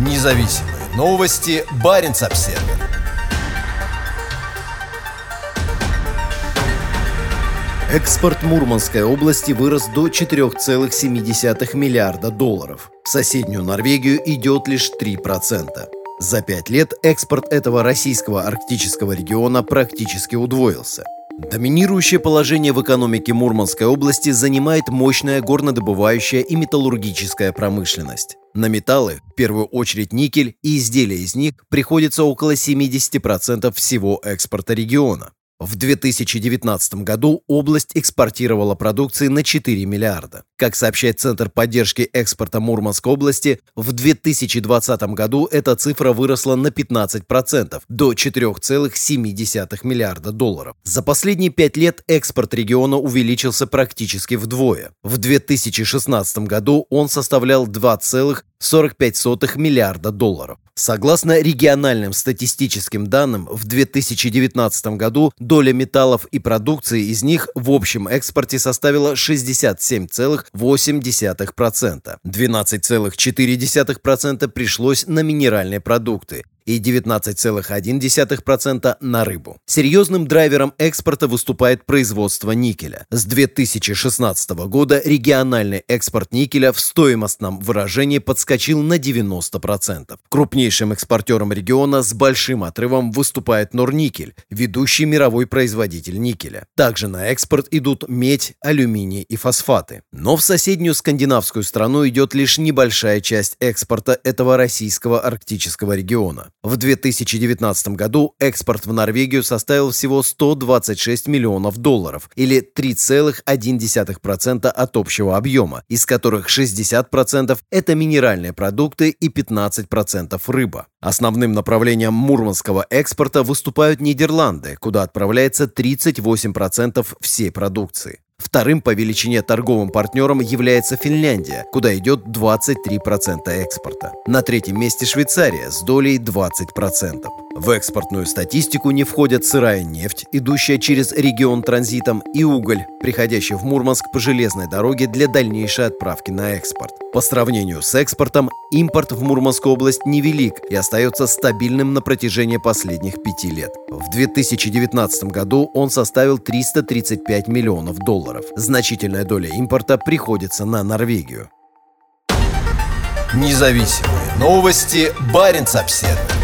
Независимые новости. Барин обсерва Экспорт Мурманской области вырос до 4,7 миллиарда долларов. В соседнюю Норвегию идет лишь 3%. За пять лет экспорт этого российского арктического региона практически удвоился – Доминирующее положение в экономике Мурманской области занимает мощная горнодобывающая и металлургическая промышленность. На металлы, в первую очередь никель и изделия из них, приходится около 70% всего экспорта региона. В 2019 году область экспортировала продукции на 4 миллиарда. Как сообщает Центр поддержки экспорта Мурманской области, в 2020 году эта цифра выросла на 15% до 4,7 миллиарда долларов. За последние пять лет экспорт региона увеличился практически вдвое. В 2016 году он составлял 2,45 миллиарда долларов. Согласно региональным статистическим данным, в 2019 году доля металлов и продукции из них в общем экспорте составила 67,8%. 12,4% пришлось на минеральные продукты, и 19,1% на рыбу. Серьезным драйвером экспорта выступает производство никеля. С 2016 года региональный экспорт никеля в стоимостном выражении подскочил на 90%. Крупнейшим экспортером региона с большим отрывом выступает Норникель, ведущий мировой производитель никеля. Также на экспорт идут медь, алюминий и фосфаты. Но в соседнюю скандинавскую страну идет лишь небольшая часть экспорта этого российского арктического региона. В 2019 году экспорт в Норвегию составил всего 126 миллионов долларов, или 3,1% от общего объема, из которых 60% это минеральные продукты и 15% рыба. Основным направлением мурманского экспорта выступают Нидерланды, куда отправляется 38% всей продукции. Вторым по величине торговым партнером является Финляндия, куда идет 23% экспорта. На третьем месте Швейцария с долей 20%. В экспортную статистику не входят сырая нефть, идущая через регион транзитом, и уголь, приходящий в Мурманск по железной дороге для дальнейшей отправки на экспорт. По сравнению с экспортом, импорт в Мурманскую область невелик и остается стабильным на протяжении последних пяти лет. В 2019 году он составил 335 миллионов долларов. Значительная доля импорта приходится на Норвегию. Независимые новости. Барин обседный.